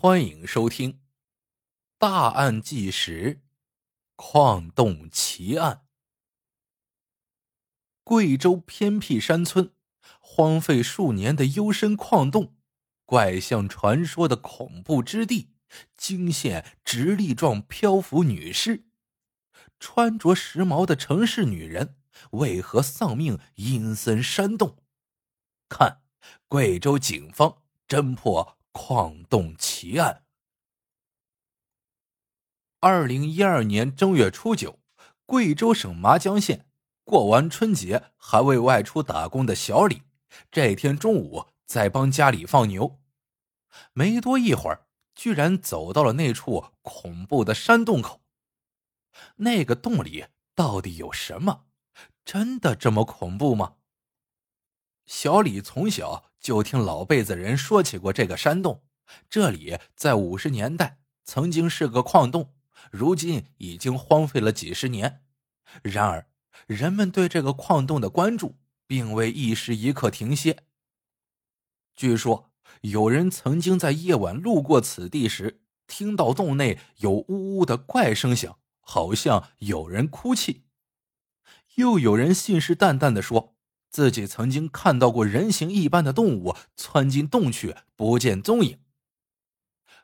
欢迎收听《大案纪实：矿洞奇案》。贵州偏僻山村，荒废数年的幽深矿洞，怪象传说的恐怖之地，惊现直立状漂浮女尸。穿着时髦的城市女人为何丧命阴森山洞？看，贵州警方侦破。矿洞奇案。二零一二年正月初九，贵州省麻江县过完春节还未外出打工的小李，这天中午在帮家里放牛，没多一会儿，居然走到了那处恐怖的山洞口。那个洞里到底有什么？真的这么恐怖吗？小李从小。就听老辈子人说起过这个山洞，这里在五十年代曾经是个矿洞，如今已经荒废了几十年。然而，人们对这个矿洞的关注并未一时一刻停歇。据说，有人曾经在夜晚路过此地时，听到洞内有呜呜的怪声响，好像有人哭泣；又有人信誓旦旦的说。自己曾经看到过人形一般的动物窜进洞去，不见踪影。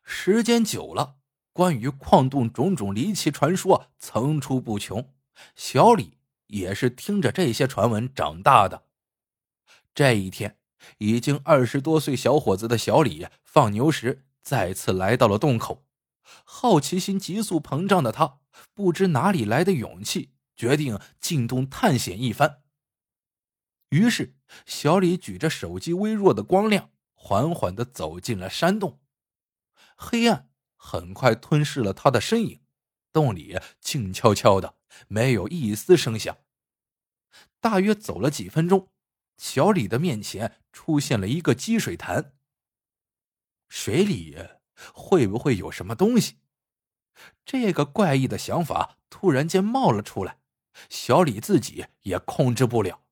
时间久了，关于矿洞种种离奇传说层出不穷。小李也是听着这些传闻长大的。这一天，已经二十多岁小伙子的小李放牛时，再次来到了洞口。好奇心急速膨胀的他，不知哪里来的勇气，决定进洞探险一番。于是，小李举着手机微弱的光亮，缓缓的走进了山洞。黑暗很快吞噬了他的身影，洞里静悄悄的，没有一丝声响。大约走了几分钟，小李的面前出现了一个积水潭。水里会不会有什么东西？这个怪异的想法突然间冒了出来，小李自己也控制不了。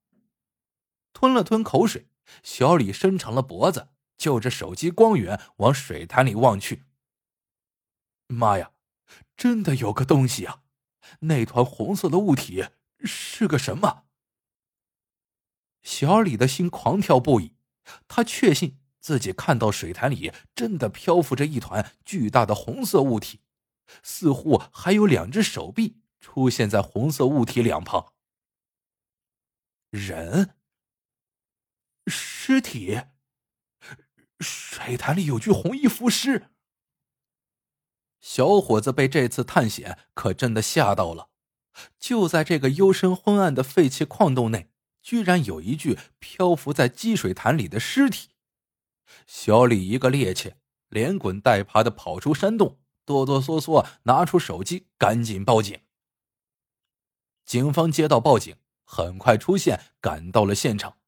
吞了吞口水，小李伸长了脖子，就着手机光源往水潭里望去。妈呀，真的有个东西啊！那团红色的物体是个什么？小李的心狂跳不已，他确信自己看到水潭里真的漂浮着一团巨大的红色物体，似乎还有两只手臂出现在红色物体两旁。人。尸体，水潭里有具红衣浮尸。小伙子被这次探险可真的吓到了。就在这个幽深昏暗的废弃矿洞内，居然有一具漂浮在积水潭里的尸体。小李一个趔趄，连滚带爬的跑出山洞，哆哆嗦嗦拿出手机，赶紧报警。警方接到报警，很快出现，赶到了现场。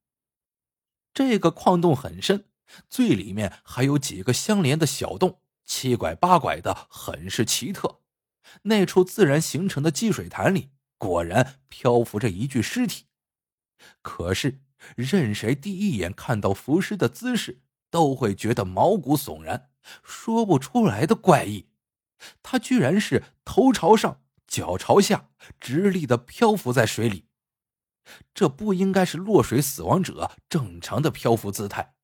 这个矿洞很深，最里面还有几个相连的小洞，七拐八拐的，很是奇特。那处自然形成的积水潭里，果然漂浮着一具尸体。可是，任谁第一眼看到浮尸的姿势，都会觉得毛骨悚然，说不出来的怪异。他居然是头朝上，脚朝下，直立的漂浮在水里。这不应该是落水死亡者正常的漂浮姿态。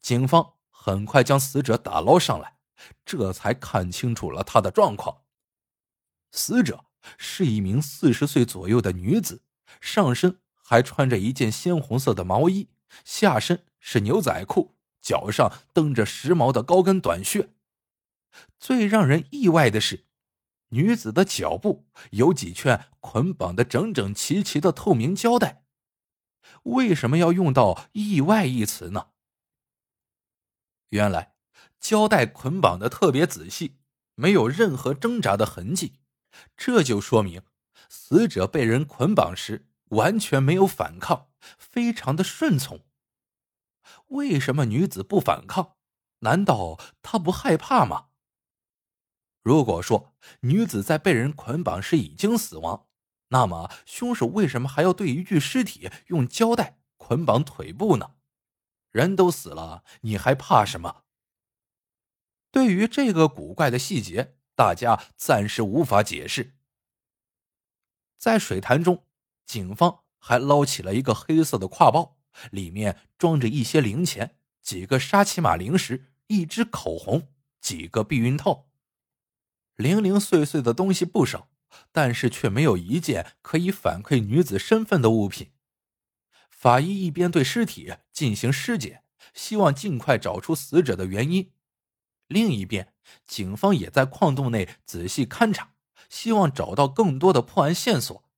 警方很快将死者打捞上来，这才看清楚了他的状况。死者是一名四十岁左右的女子，上身还穿着一件鲜红色的毛衣，下身是牛仔裤，脚上蹬着时髦的高跟短靴。最让人意外的是。女子的脚部有几圈捆绑的整整齐齐的透明胶带，为什么要用到“意外”一词呢？原来胶带捆绑的特别仔细，没有任何挣扎的痕迹，这就说明死者被人捆绑时完全没有反抗，非常的顺从。为什么女子不反抗？难道她不害怕吗？如果说女子在被人捆绑时已经死亡，那么凶手为什么还要对一具尸体用胶带捆绑腿部呢？人都死了，你还怕什么？对于这个古怪的细节，大家暂时无法解释。在水潭中，警方还捞起了一个黑色的挎包，里面装着一些零钱、几个沙琪玛零食、一支口红、几个避孕套，零零碎碎的东西不少，但是却没有一件可以反馈女子身份的物品。法医一边对尸体进行尸检，希望尽快找出死者的原因；另一边，警方也在矿洞内仔细勘察，希望找到更多的破案线索。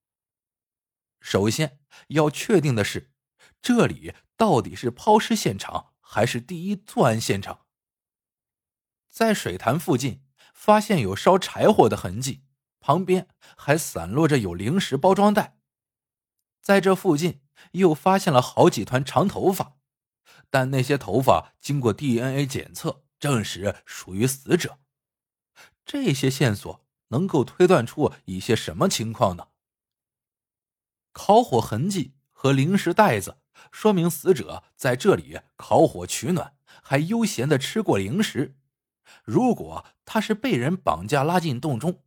首先要确定的是，这里到底是抛尸现场还是第一作案现场？在水潭附近发现有烧柴火的痕迹，旁边还散落着有零食包装袋。在这附近。又发现了好几团长头发，但那些头发经过 DNA 检测，证实属于死者。这些线索能够推断出一些什么情况呢？烤火痕迹和零食袋子，说明死者在这里烤火取暖，还悠闲的吃过零食。如果他是被人绑架拉进洞中，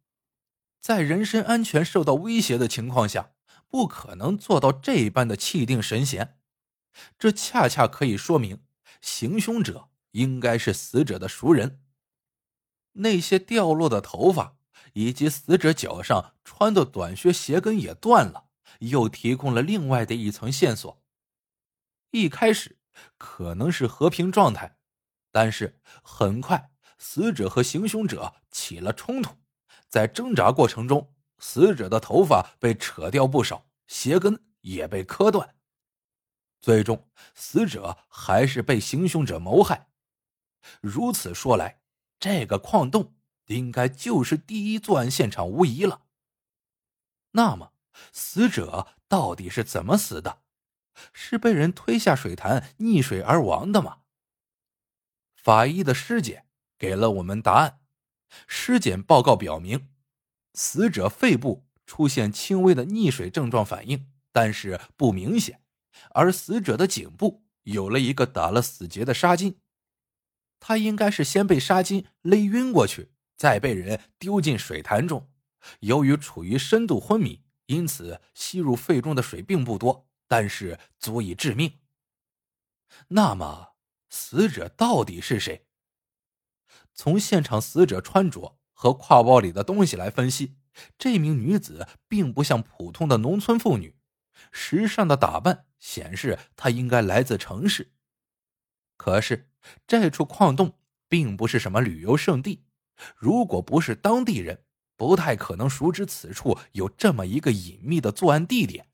在人身安全受到威胁的情况下。不可能做到这般的气定神闲，这恰恰可以说明行凶者应该是死者的熟人。那些掉落的头发以及死者脚上穿的短靴鞋跟也断了，又提供了另外的一层线索。一开始可能是和平状态，但是很快死者和行凶者起了冲突，在挣扎过程中。死者的头发被扯掉不少，鞋跟也被磕断。最终，死者还是被行凶者谋害。如此说来，这个矿洞应该就是第一作案现场无疑了。那么，死者到底是怎么死的？是被人推下水潭溺水而亡的吗？法医的尸检给了我们答案。尸检报告表明。死者肺部出现轻微的溺水症状反应，但是不明显，而死者的颈部有了一个打了死结的纱巾，他应该是先被纱巾勒晕过去，再被人丢进水潭中。由于处于深度昏迷，因此吸入肺中的水并不多，但是足以致命。那么，死者到底是谁？从现场死者穿着。和挎包里的东西来分析，这名女子并不像普通的农村妇女，时尚的打扮显示她应该来自城市。可是这处矿洞并不是什么旅游胜地，如果不是当地人，不太可能熟知此处有这么一个隐秘的作案地点。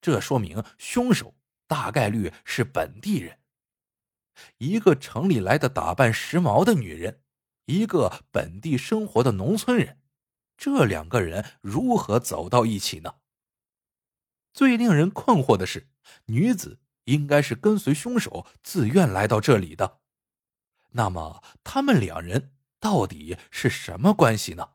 这说明凶手大概率是本地人，一个城里来的打扮时髦的女人。一个本地生活的农村人，这两个人如何走到一起呢？最令人困惑的是，女子应该是跟随凶手自愿来到这里的。那么，他们两人到底是什么关系呢？